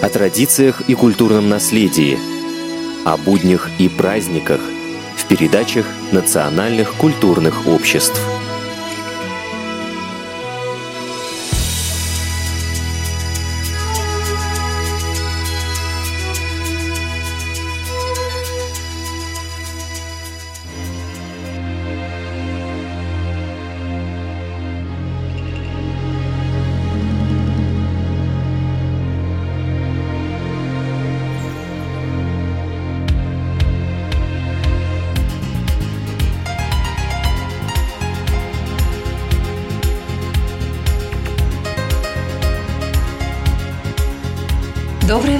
о традициях и культурном наследии, о буднях и праздниках в передачах национальных культурных обществ –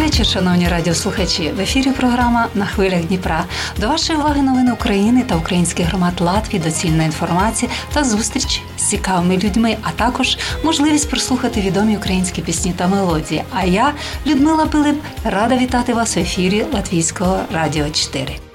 вечір, шановні радіослухачі. В ефірі програма на хвилях Дніпра. До вашої уваги новини України та українських громад Латвії, доцільна інформація та зустріч з цікавими людьми, а також можливість прослухати відомі українські пісні та мелодії. А я, Людмила Пилип, рада вітати вас в ефірі Латвійського радіо 4.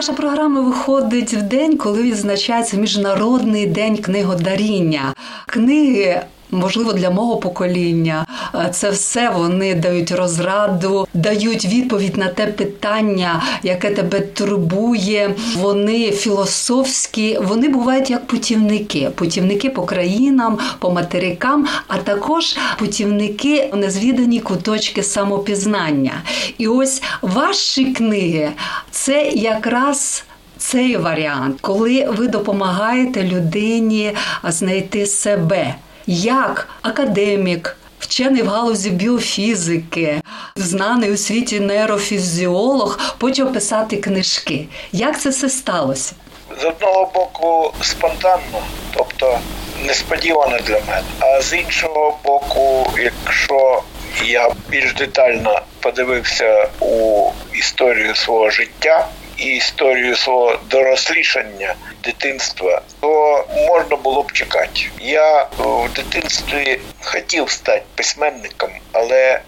Наша програма виходить в день, коли відзначається міжнародний день книгодаріння. Книги можливо, для мого покоління. Це все вони дають розраду, дають відповідь на те питання, яке тебе турбує. Вони філософські, вони бувають як путівники, путівники по країнам, по материкам, а також путівники незвідані куточки самопізнання. І ось ваші книги це якраз. Цей варіант, коли ви допомагаєте людині знайти себе як академік. Вчений в галузі біофізики, знаний у світі нейрофізіолог, почав писати книжки. Як це все сталося? З одного боку, спонтанно, тобто несподівано для мене. А з іншого боку, якщо я більш детально подивився у історію свого життя і історію свого дорослішання дитинства, то можна було б чекати. Я в дитинстві хотів стати письменником, але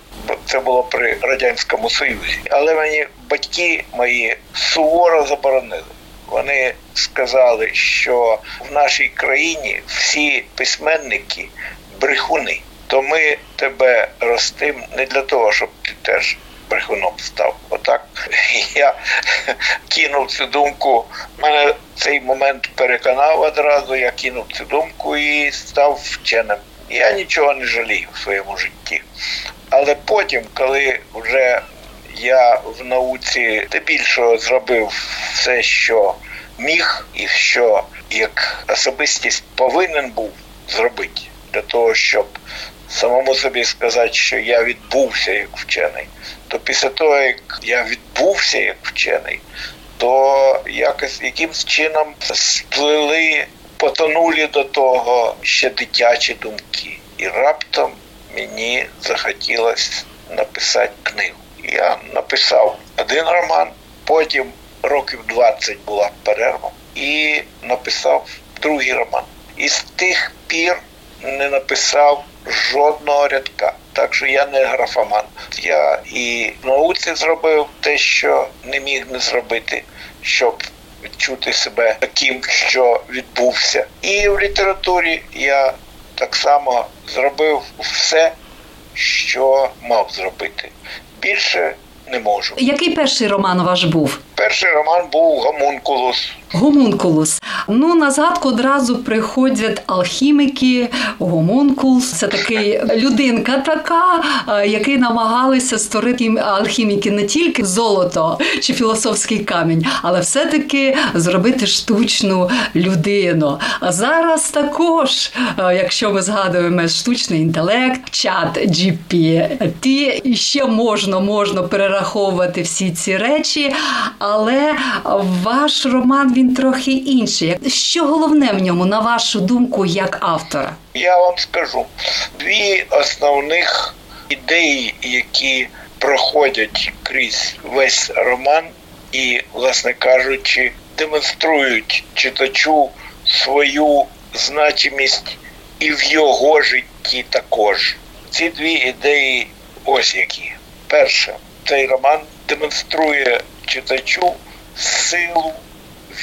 це було при радянському союзі. Але мені батьки мої суворо заборонили. Вони сказали, що в нашій країні всі письменники брехуни. То ми тебе ростим не для того, щоб ти теж брехуном став. Отак я кинув цю думку. Мене цей момент переконав одразу. Я кинув цю думку і став вченим. Я нічого не жалію в своєму житті. Але потім, коли вже я в науці більшого зробив все, що міг, і що як особистість повинен був зробити для того, щоб самому собі сказати, що я відбувся як вчений, то після того, як я відбувся як вчений, то якось якимсь чином сплили, потонули до того ще дитячі думки. І раптом мені захотілося написати книгу. Я написав один роман, потім років 20 була перерва, і написав другий роман. І з тих пір не написав жодного рядка. Так що я не графоман. Я і в науці зробив те, що не міг не зробити, щоб відчути себе таким, що відбувся. І в літературі я так само зробив все, що мав зробити. Більше не можу. Який перший роман ваш був? Перший роман був Гомункулус. Гомункулус. Ну на згадку одразу приходять алхіміки, гомункулус. Це такий людинка, така, який намагалися створити алхіміки не тільки золото чи філософський камінь, але все-таки зробити штучну людину. А зараз також, якщо ми згадуємо штучний інтелект, чат GPT, і ще можна можна перераховувати всі ці речі, але ваш роман він трохи інший. Що головне в ньому, на вашу думку, як автора? Я вам скажу дві основних ідеї, які проходять крізь весь роман, і, власне кажучи, демонструють читачу свою значимість і в його житті також. Ці дві ідеї ось які. Перше, цей роман демонструє читачу силу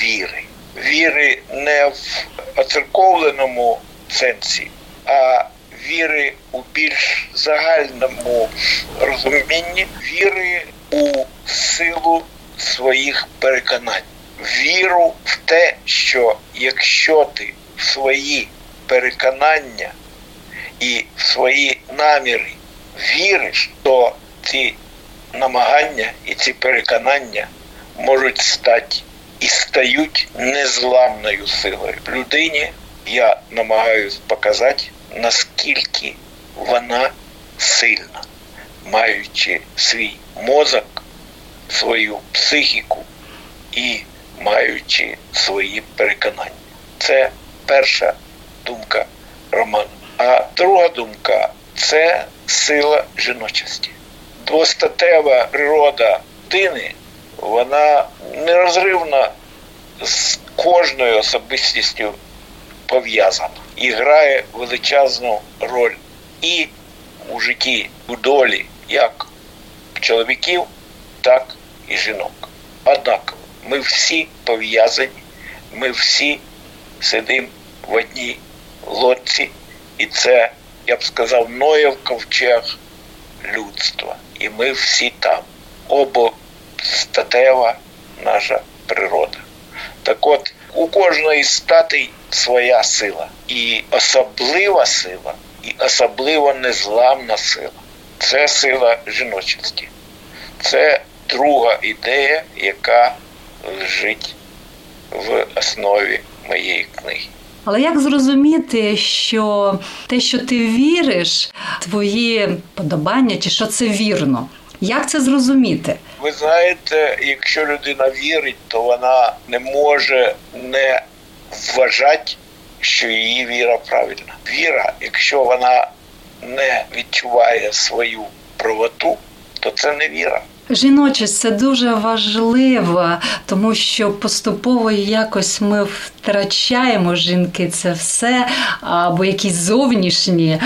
віри. віри не в оцерковленому сенсі, а віри у більш загальному розумінні, віри у силу своїх переконань, віру в те, що якщо ти в свої переконання і в свої наміри віриш, то ці намагання і ці переконання можуть стати і стають незламною силою людині. Я намагаюся показати, наскільки вона сильна, маючи свій мозок, свою психіку і маючи свої переконання. Це перша думка роману. А друга думка це сила жіночості. Двостатева природа дитини, вона нерозривна з кожною особистістю пов'язана і грає величезну роль і у житті, у долі як чоловіків, так і жінок. Однак ми всі пов'язані, ми всі сидимо в одній лодці, і це, я б сказав, Ноєв ковчег людства. І ми всі там. Обостатева наша природа. Так от, у кожної статей своя сила. І особлива сила, і особливо незламна сила. Це сила жіночості. Це друга ідея, яка лежить в основі моєї книги. Але як зрозуміти, що те, що ти віриш, твої подобання, чи що це вірно? Як це зрозуміти? Ви знаєте, якщо людина вірить, то вона не може не вважати, що її віра правильна. Віра, якщо вона не відчуває свою правоту, то це не віра. Жіночість це дуже важливо, тому що поступово якось ми втрачаємо жінки це все, або якісь зовнішні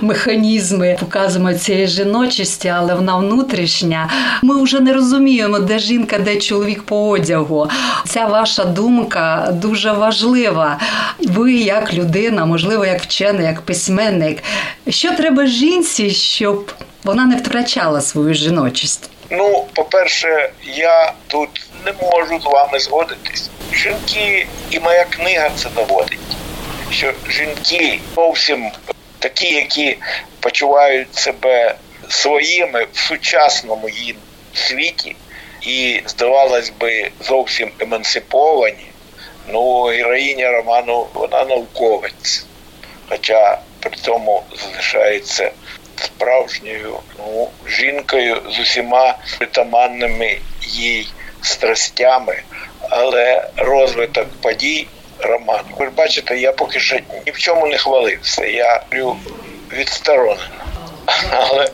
механізми показуємо цієї жіночості, але вона внутрішня. Ми вже не розуміємо, де жінка, де чоловік по одягу. Ця ваша думка дуже важлива. Ви, як людина, можливо, як вчений, як письменник. Що треба жінці, щоб вона не втрачала свою жіночість? Ну, по-перше, я тут не можу з вами згодитись. Жінки, і моя книга це доводить, що жінки зовсім такі, які почувають себе своїми в сучасному їм світі, і, здавалось би, зовсім емансиповані. Ну, героїня роману, вона науковець, хоча при цьому залишається справжньою ну, жінкою з усіма притаманними їй страстями, але розвиток подій роману. Ви бачите, я поки що ні в чому не хвалився. Я говорю відсторонено. Але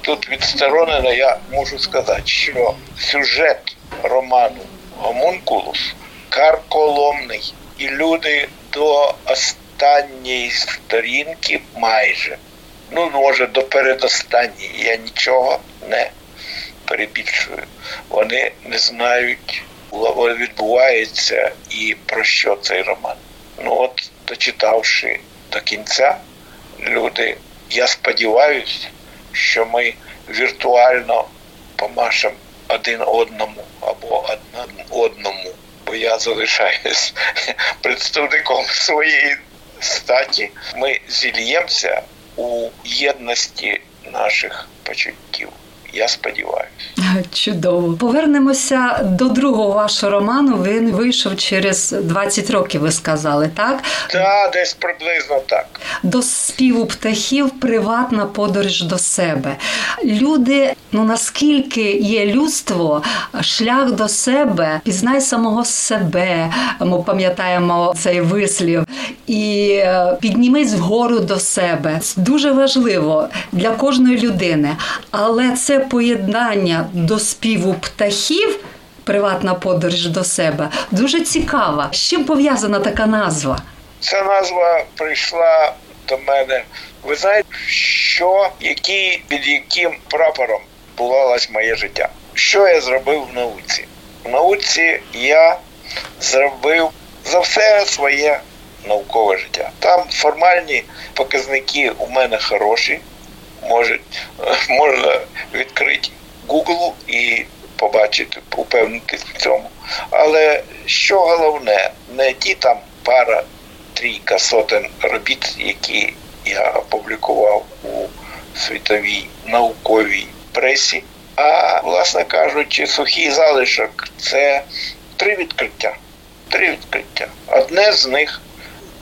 тут відсторонено я можу сказати, що сюжет роману Гомункулус карколомний, і люди до останньої сторінки майже ну може до передостанньої я нічого не перебільшую. Вони не знають, що відбувається і про що цей роман. Ну от, дочитавши до кінця, люди, я сподіваюся, що ми віртуально помашемо один одному або одному, бо я залишаюсь представником своєї статі. Ми зільємося у єдності наших почуттів. Я сподіваюся. Чудово. Повернемося до другого вашого роману. Він вийшов через 20 років, ви сказали, так? Так, десь приблизно так. До співу птахів приватна подорож до себе. Люди, ну наскільки є людство, шлях до себе, пізнай самого себе. Ми пам'ятаємо цей вислів, і е, піднімись вгору до себе. Дуже важливо для кожної людини, але це поєднання до співу птахів. Приватна подорож до себе дуже цікава. З чим пов'язана така назва? Ця назва прийшла до мене. Ви знаєте, що які під яким прапором булалось моє життя? Що я зробив в науці? В науці я зробив за все своє наукове життя. Там формальні показники у мене хороші. Можуть, можна відкрити Google і побачити, упевнитись в цьому. Але що головне, не ті там пара, трійка сотень робіт, які я опублікував у світовій науковій пресі, а, власне кажучи, сухий залишок це три відкриття. Три відкриття. Одне з них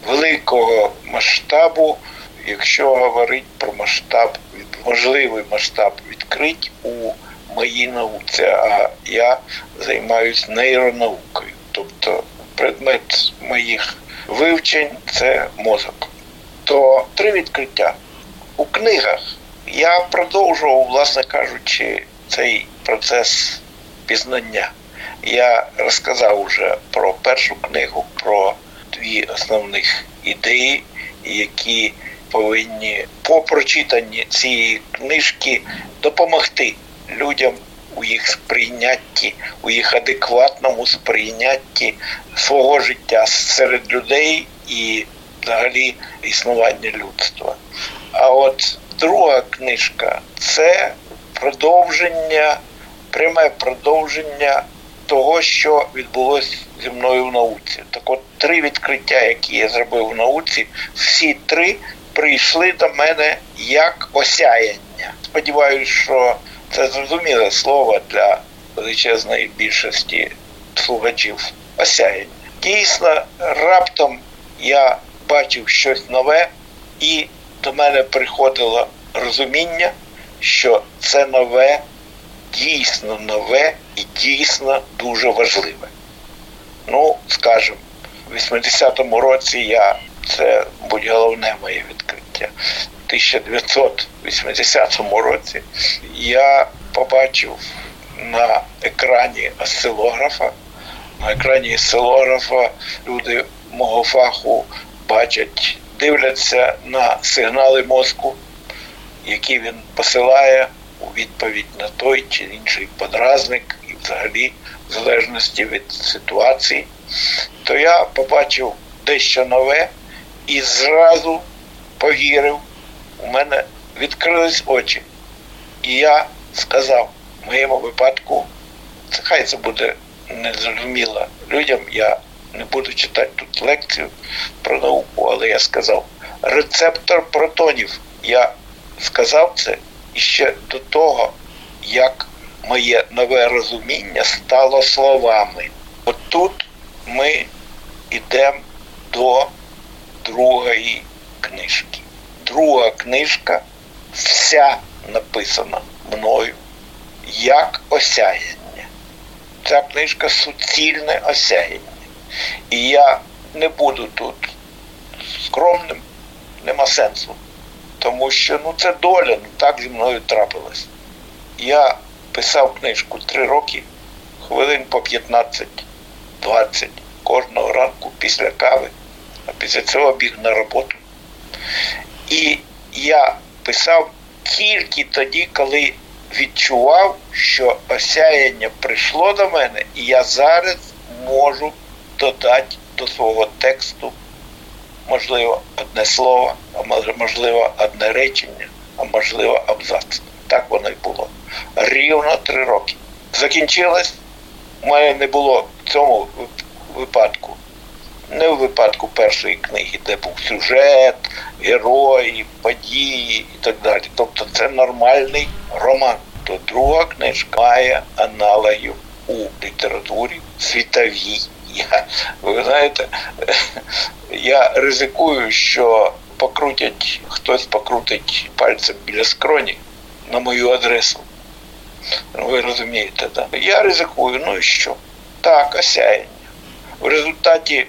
великого масштабу, якщо говорити про масштаб, можливий масштаб відкрить у моїй науці, а я займаюся нейронаукою. Тобто предмет моїх вивчень це мозок. То три відкриття. У книгах я продовжував, власне кажучи, цей процес пізнання. Я розказав вже про першу книгу, про дві основних ідеї, які повинні по прочитанні цієї книжки допомогти людям у їх сприйнятті, у їх адекватному сприйнятті свого життя серед людей і взагалі існування людства. А от друга книжка це продовження, пряме продовження того, що відбулося зі мною в науці. Так от три відкриття, які я зробив в науці, всі три прийшли до мене як осяяння. Сподіваюсь, що це зрозуміле слово для величезної більшості слухачів осяяння. Дійсно, раптом я бачив щось нове, і до мене приходило розуміння, що це нове, дійсно нове і дійсно дуже важливе. Ну, скажімо, в 80-му році я це будь головне моє відкриття. 1980 році я побачив на екрані осцилографа. На екрані осцилографа люди мого фаху бачать, дивляться на сигнали мозку, які він посилає у відповідь на той чи інший подразник, і взагалі, в залежності від ситуації, то я побачив дещо нове і зразу повірив у мене відкрились очі. І я сказав, в моєму випадку, це хай це буде незрозуміло людям, я не буду читати тут лекцію про науку, але я сказав, рецептор протонів. Я сказав це іще до того, як моє нове розуміння стало словами. От тут ми йдемо до другої книжки друга книжка вся написана мною як осяяння. Ця книжка суцільне осяяння. І я не буду тут скромним, нема сенсу. Тому що ну це доля, ну так зі мною трапилось. Я писав книжку три роки, хвилин по 15-20 кожного ранку після кави, після цього біг на роботу. І я писав тільки тоді, коли відчував, що осяяння прийшло до мене, і я зараз можу додати до свого тексту, можливо, одне слово, а можливо, одне речення, а можливо, абзац. Так воно й було. Рівно три роки. Закінчилось, у мене не було в цьому випадку не в випадку першої книги, де був сюжет, герої, події і так далі. Тобто це нормальний роман. То друга книжка має аналогів у літературі світовій. Я, Ви знаєте, я ризикую, що покрутять, хтось покрутить пальцем біля скроні на мою адресу. Ви розумієте, так? Я ризикую, ну і що? Так, осяяння. В результаті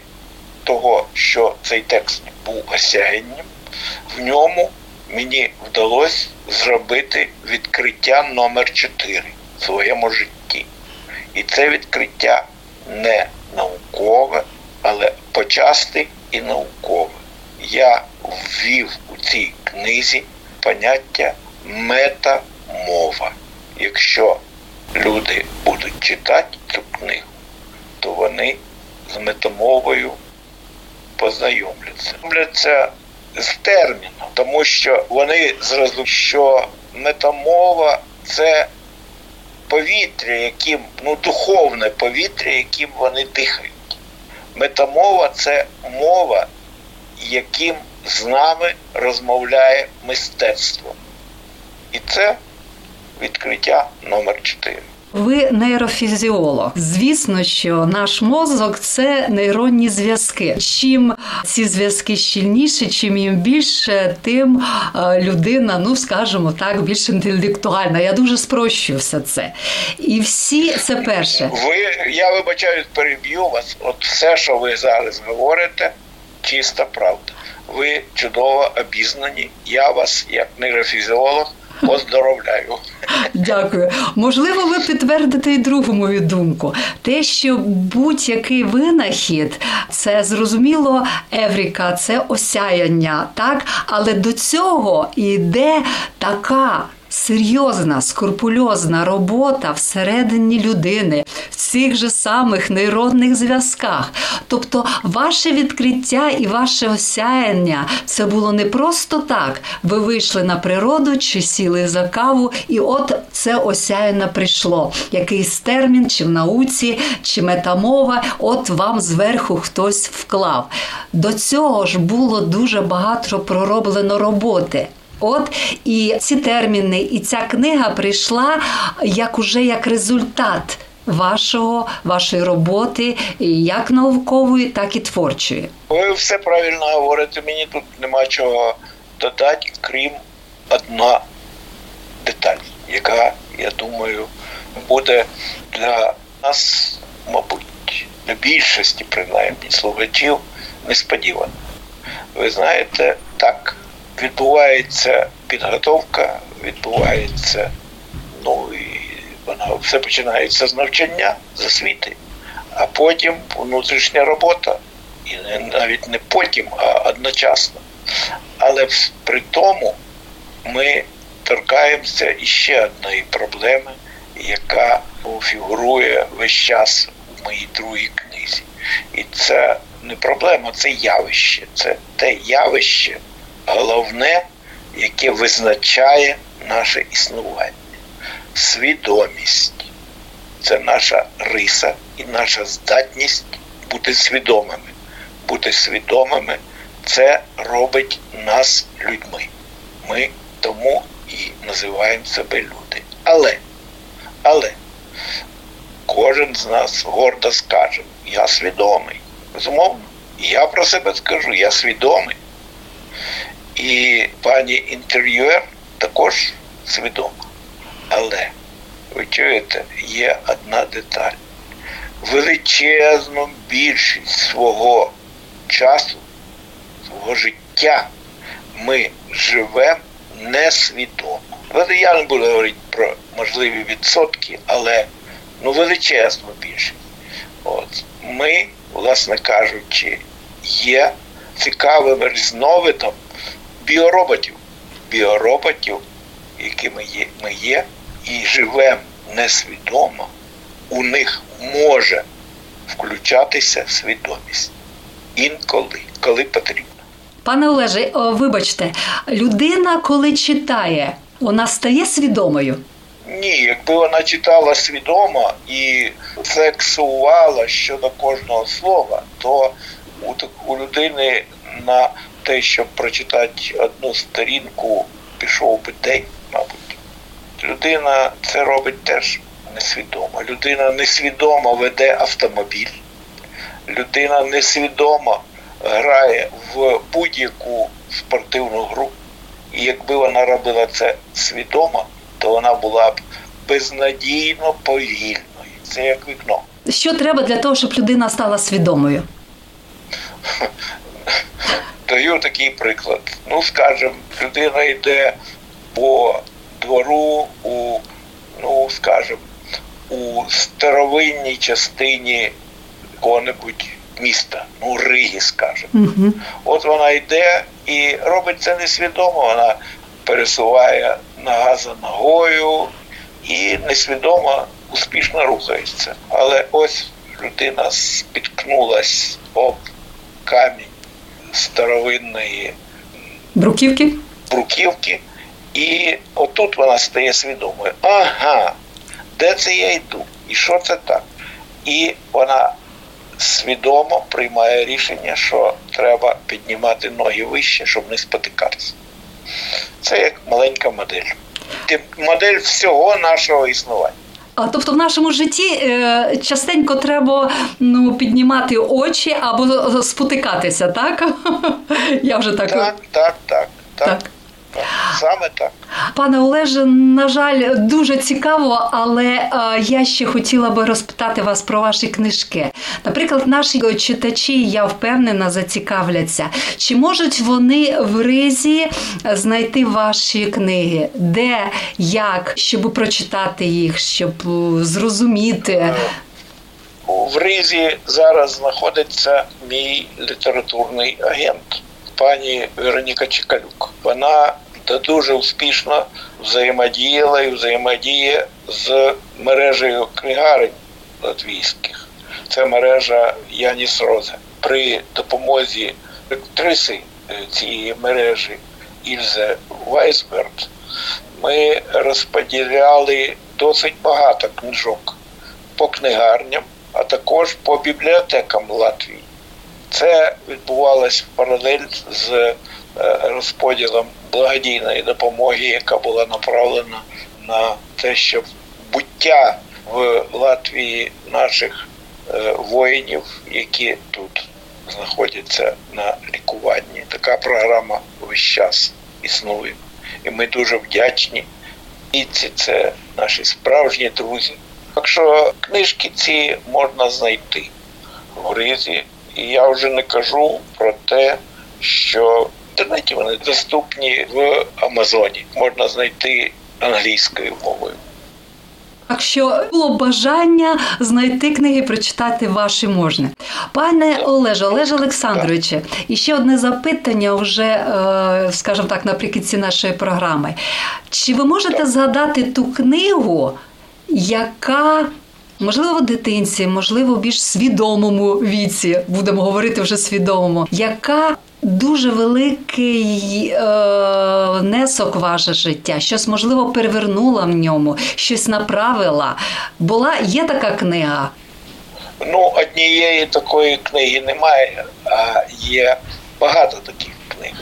того, що цей текст був осяянням, в ньому мені вдалося зробити відкриття номер 4 в своєму житті. І це відкриття не наукове, але почасти і наукове. Я ввів у цій книзі поняття метамова. Якщо люди будуть читати цю книгу, то вони з метамовою познайомляться. Знайомляться з терміном, тому що вони зрозуміли, що метамова це повітря, яким, ну, духовне повітря, яким вони дихають. Метамова це мова, яким з нами розмовляє мистецтво. І це відкриття номер 4 ви нейрофізіолог. Звісно, що наш мозок це нейронні зв'язки. Чим ці зв'язки щільніші, чим їм більше, тим е, людина, ну скажімо так, більш інтелектуальна. Я дуже спрощую все це. І всі це перше. Ви я вибачаю, переб'ю вас. От все, що ви зараз говорите, чиста правда. Ви чудово обізнані. Я вас, як нейрофізіолог, Поздоровляю. Дякую. Можливо, ви підтвердите і другу мою думку. Те, що будь-який винахід, це зрозуміло, Евріка, це осяяння, так? Але до цього йде така серйозна, скрупульозна робота всередині людини в цих же самих нейронних зв'язках. Тобто, ваше відкриття і ваше осяяння це було не просто так. Ви вийшли на природу чи сіли за каву, і от це осяяння прийшло. Якийсь термін, чи в науці, чи метамова, от вам зверху хтось вклав. До цього ж було дуже багато пророблено роботи. От і ці терміни, і ця книга прийшла як уже як результат вашого, вашої роботи, як наукової, так і творчої. Ви все правильно говорите. Мені тут нема чого додати, крім одна деталь, яка, я думаю, буде для нас, мабуть, для більшості принаймні слухачів несподівано. Ви знаєте, так відбувається підготовка, відбувається, ну і вона все починається з навчання, з освіти, а потім внутрішня робота. І навіть не потім, а одночасно. Але при тому ми торкаємося іще одної проблеми, яка фігурує весь час у моїй другій книзі. І це не проблема, це явище. Це те явище, головне, яке визначає наше існування. Свідомість це наша риса і наша здатність бути свідомими. Бути свідомими це робить нас людьми. Ми тому і називаємо себе люди. Але, але кожен з нас гордо скаже, я свідомий. Безумовно, я про себе скажу, я свідомий. І пані інтерв'юер також свідома. Але, ви чуєте, є одна деталь. Величезну більшість свого часу, свого життя ми живемо несвідомо. Я не буду говорити про можливі відсотки, але ну, величезну більшість. От. Ми, власне кажучи, є цікавим різновидом біороботів, біороботів, якими є, ми є, і живемо несвідомо, у них може включатися свідомість інколи, коли потрібно. Пане Олеже, вибачте, людина, коли читає, вона стає свідомою. Ні, якби вона читала свідомо і флексувала щодо кожного слова, то у, у людини на те, щоб прочитати одну сторінку, пішов би день, мабуть. Людина це робить теж несвідомо. Людина несвідомо веде автомобіль, людина несвідомо грає в будь-яку спортивну гру. І якби вона робила це свідомо, то вона була б безнадійно повільною. Це як вікно. Що треба для того, щоб людина стала свідомою? Даю такий приклад. Ну, скажімо, людина йде по двору у, ну, скажімо, у старовинній частині якого-небудь міста, ну, Риги, скажімо. Угу. От вона йде і робить це несвідомо, вона пересуває нога за ногою і несвідомо успішно рухається. Але ось людина спіткнулась об камінь старовинної бруківки. бруківки, і отут вона стає свідомою. Ага, де це я йду? І що це так? І вона свідомо приймає рішення, що треба піднімати ноги вище, щоб не спотикатися. Це як маленька модель. Модель всього нашого існування. А тобто в нашому житті е, частенько треба ну, піднімати очі або спотикатися, так? Я вже так. Так, так, так. так. так. Саме так, пане Олеже. На жаль, дуже цікаво, але е, я ще хотіла би розпитати вас про ваші книжки. Наприклад, наші читачі, я впевнена, зацікавляться. Чи можуть вони в ризі знайти ваші книги? Де, як, щоб прочитати їх, щоб е, зрозуміти? Е, в ризі зараз знаходиться мій літературний агент. Пані Вероніка Чекалюк. Вона дуже успішно взаємодіяла і взаємодіє з мережею книгарень латвійських. Це мережа Яніс Розе. При допомозі актриси е, цієї мережі Ільзе Вайсберт ми розподіляли досить багато книжок по книгарням, а також по бібліотекам Латвії. Це відбувалось паралель з е, розподілом благодійної допомоги, яка була направлена на те, щоб буття в Латвії наших е, воїнів, які тут знаходяться на лікуванні. Така програма весь час існує. І ми дуже вдячні. І ці це наші справжні друзі. Так що книжки ці можна знайти в Гризі. І я вже не кажу про те, що інтернеті вони доступні в Амазоні. Можна знайти англійською мовою. Якщо було бажання знайти книги, прочитати ваші можна. Пане Олеже, Олеже Олександровиче, і ще одне запитання, вже, е, скажімо так, наприкінці нашої програми. Чи ви можете згадати ту книгу, яка Можливо, в дитинці, можливо, в більш свідомому віці, будемо говорити вже свідомому, яка дуже великий е, внесок ваше життя, щось можливо перевернула в ньому, щось направила. Була є така книга? Ну, однієї такої книги немає, а є багато таких книг.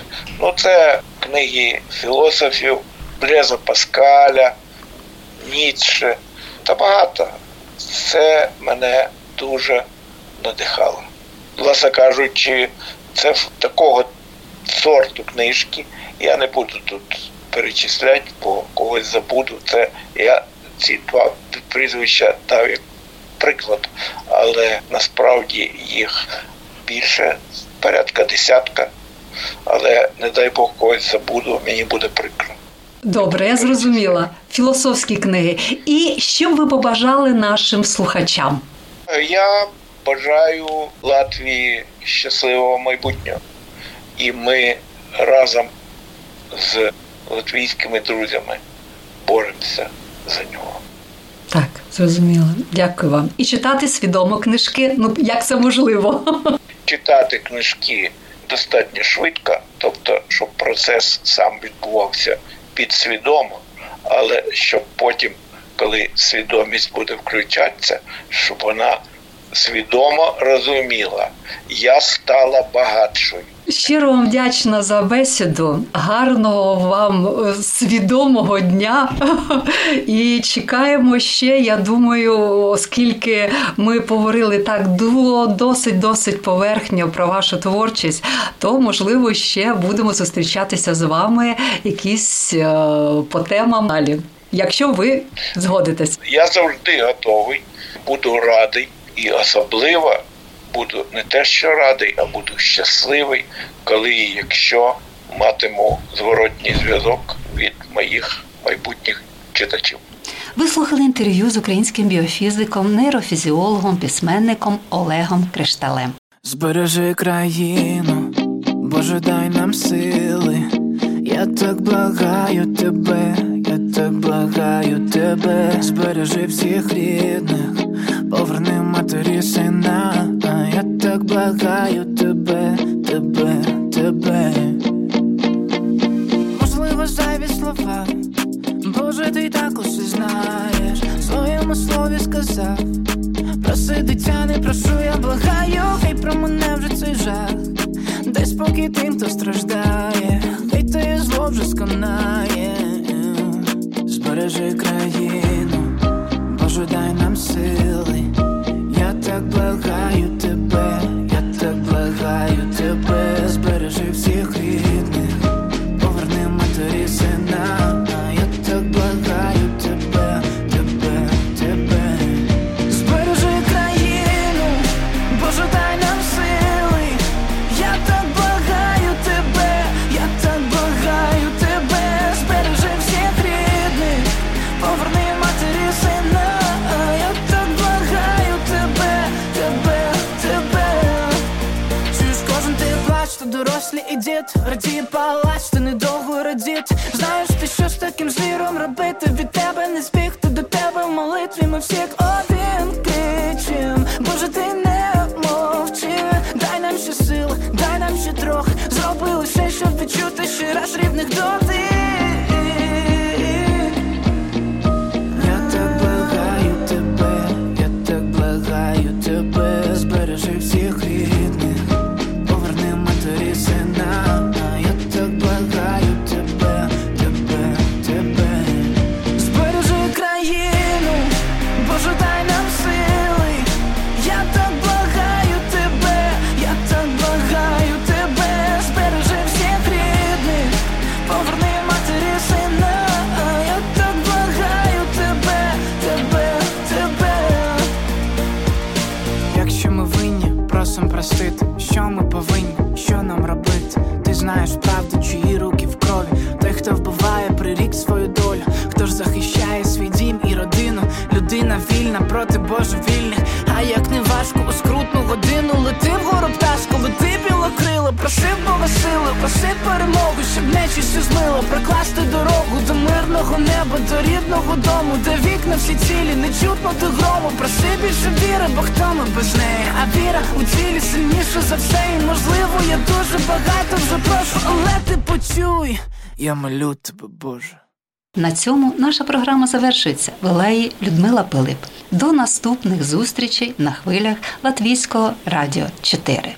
Ну, це книги філософів Блеза Паскаля, Ніцше та багато це мене дуже надихало. Власне кажучи, це такого сорту книжки. Я не буду тут перечисляти, бо когось забуду. Це я ці два прізвища дав як приклад, але насправді їх більше, порядка десятка. Але не дай Бог когось забуду, мені буде прикро. Добре, я зрозуміла. Філософські книги. І що б ви побажали нашим слухачам? Я бажаю Латвії щасливого майбутнього. І ми разом з латвійськими друзями боремося за нього. Так, зрозуміло. Дякую вам. І читати свідомо книжки. Ну як це можливо? Читати книжки достатньо швидко, тобто, щоб процес сам відбувався підсвідомо, але щоб потім, коли свідомість буде включатися, щоб вона свідомо розуміла, я стала багатшою. Щиро вам вдячна за бесіду. Гарного вам е, свідомого дня. І чекаємо ще. Я думаю, оскільки ми поговорили так досить досить поверхньо про вашу творчість, то можливо ще будемо зустрічатися з вами якісь е, по темам далі. Якщо ви згодитесь, я завжди готовий, буду радий і особливо буду не те, що радий, а буду щасливий, коли і якщо матиму зворотній зв'язок від моїх майбутніх читачів. Ви слухали інтерв'ю з українським біофізиком, нейрофізіологом, письменником Олегом Кришталем. Збережи країну, Боже, дай нам сили. Я так благаю тебе. Так благаю тебе, збережи всіх рідних, поверни матері сина, а я так благаю тебе, тебе, тебе. Можливо, зайві слова, Боже, ти так усе знаєш, в своєму слові сказав. Проси дитя, не прошу, я благаю, хай про мене вже цей жах. Дай спокій тим, хто страждає, хай те зло вже сконає, збережи країну, Боже, дай нам сили, я так благаю плач, що дорослі і дід Радіє палач, ти недовго радіт Знаєш ти, що з таким звіром робити Від тебе не збігти до тебе в молитві Ми всі як один рідного дому, де вікна всі цілі, не чутно до грому. Проси більше віри, бо хто ми без неї? А віра у цілі сильніша за все. І можливо, я дуже багато вже прошу, але ти почуй. Я молю тебе, Боже. На цьому наша програма завершується. Вела її Людмила Пилип. До наступних зустрічей на хвилях Латвійського радіо 4.